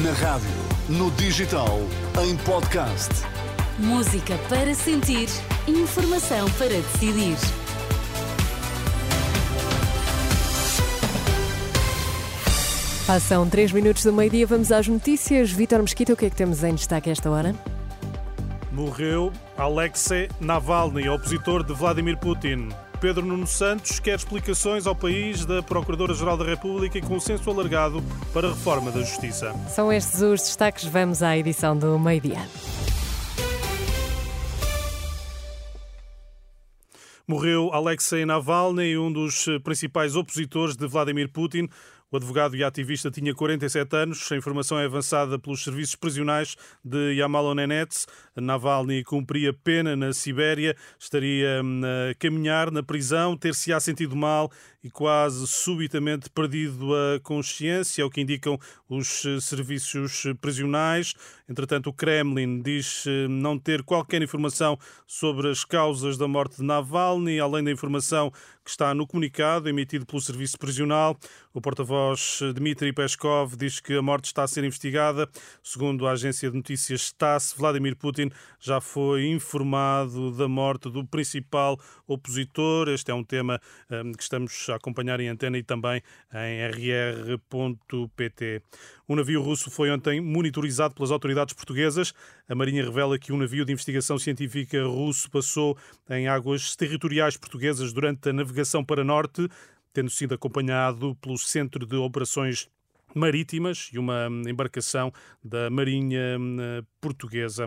Na rádio, no digital, em podcast. Música para sentir, informação para decidir. Passam 3 minutos do meio-dia, vamos às notícias. Vítor Mesquita, o que é que temos em destaque esta hora? Morreu Alexei Navalny, opositor de Vladimir Putin. Pedro Nuno Santos quer explicações ao país da Procuradora-Geral da República e consenso alargado para a reforma da Justiça. São estes os destaques. Vamos à edição do meio-dia. Morreu Alexei Navalny, um dos principais opositores de Vladimir Putin. O advogado e ativista tinha 47 anos. A informação é avançada pelos serviços prisionais de Yamal-Nenets. Navalny cumpria pena na Sibéria, estaria hum, a caminhar na prisão, ter-se-á sentido mal e quase subitamente perdido a consciência, é o que indicam os eh, serviços prisionais. Entretanto, o Kremlin diz eh, não ter qualquer informação sobre as causas da morte de Navalny, além da informação que está no comunicado emitido pelo serviço prisional. O porta-voz eh, Dmitry Peskov diz que a morte está a ser investigada. Segundo a agência de notícias TASS, Vladimir Putin já foi informado da morte do principal opositor. Este é um tema um, que estamos a acompanhar em antena e também em rr.pt. Um navio russo foi ontem monitorizado pelas autoridades portuguesas. A Marinha revela que um navio de investigação científica russo passou em águas territoriais portuguesas durante a navegação para norte, tendo sido acompanhado pelo Centro de Operações Marítimas e uma embarcação da Marinha hum, Portuguesa.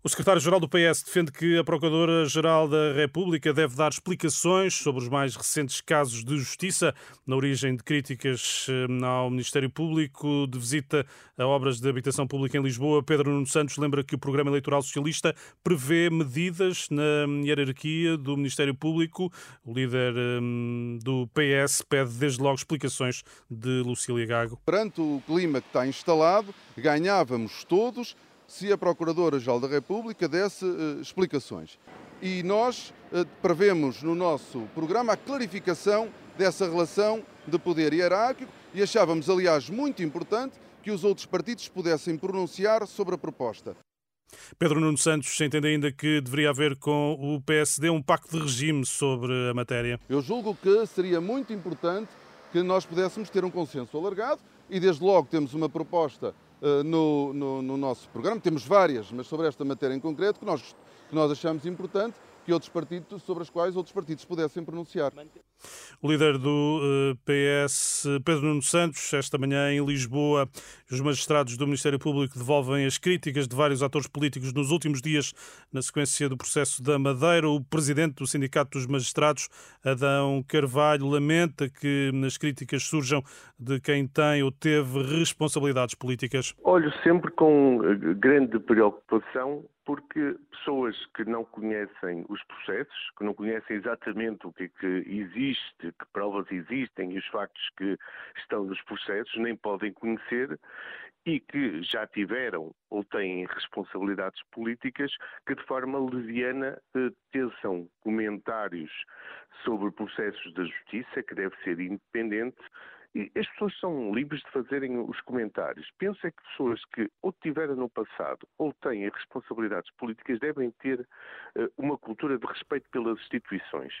O secretário-geral do PS defende que a Procuradora-Geral da República deve dar explicações sobre os mais recentes casos de justiça, na origem de críticas hum, ao Ministério Público, de visita a obras de habitação pública em Lisboa. Pedro Nuno Santos lembra que o programa eleitoral socialista prevê medidas na hierarquia do Ministério Público. O líder hum, do PS pede desde logo explicações de Lucília Gago. Perante o clima que está instalado, ganhávamos todos se a Procuradora-Geral da República desse uh, explicações. E nós uh, prevemos no nosso programa a clarificação dessa relação de poder hierárquico e achávamos, aliás, muito importante que os outros partidos pudessem pronunciar sobre a proposta. Pedro Nuno Santos entende ainda que deveria haver com o PSD um pacto de regime sobre a matéria. Eu julgo que seria muito importante que nós pudéssemos ter um consenso alargado e, desde logo, temos uma proposta no, no, no, nosso programa. Temos várias, mas sobre esta matéria em concreto, que nós, que nós achamos importante que outros partidos, sobre as quais outros partidos pudessem pronunciar. O líder do eh, PS, Pedro Nuno Santos, esta manhã em Lisboa, os magistrados do Ministério Público devolvem as críticas de vários atores políticos nos últimos dias na sequência do processo da Madeira. O presidente do Sindicato dos Magistrados, Adão Carvalho, lamenta que as críticas surjam de quem tem ou teve responsabilidades políticas. Olho sempre com eh, grande preocupação porque pessoas que não conhecem os processos, que não conhecem exatamente o que é que existe, que provas existem e os factos que estão nos processos, nem podem conhecer e que já tiveram ou têm responsabilidades políticas que de forma leviana eh, teçam comentários sobre processos da justiça, que deve ser independente, e as pessoas são livres de fazerem os comentários. Penso é que pessoas que ou tiveram no passado ou têm responsabilidades políticas devem ter uh, uma cultura de respeito pelas instituições.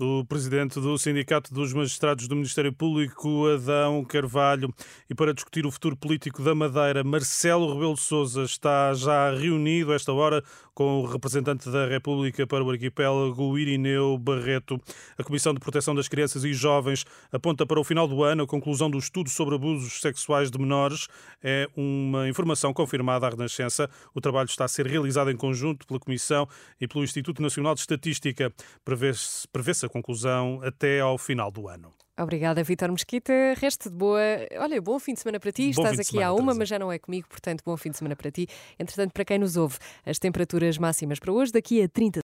O presidente do Sindicato dos Magistrados do Ministério Público, Adão Carvalho. E para discutir o futuro político da Madeira, Marcelo Rebelo de Sousa está já reunido esta hora com o representante da República para o arquipélago, Irineu Barreto. A Comissão de Proteção das Crianças e Jovens aponta para o final do ano a conclusão do estudo sobre abusos sexuais de menores. É uma informação confirmada à Renascença. O trabalho está a ser realizado em conjunto pela Comissão e pelo Instituto Nacional de Estatística. Prevê-se prevê a conclusão até ao final do ano. Obrigada, Vitor Mesquita. Resto de boa. Olha, bom fim de semana para ti. Bom Estás aqui semana, à uma, Teresa. mas já não é comigo, portanto, bom fim de semana para ti. Entretanto, para quem nos ouve, as temperaturas máximas para hoje, daqui a 30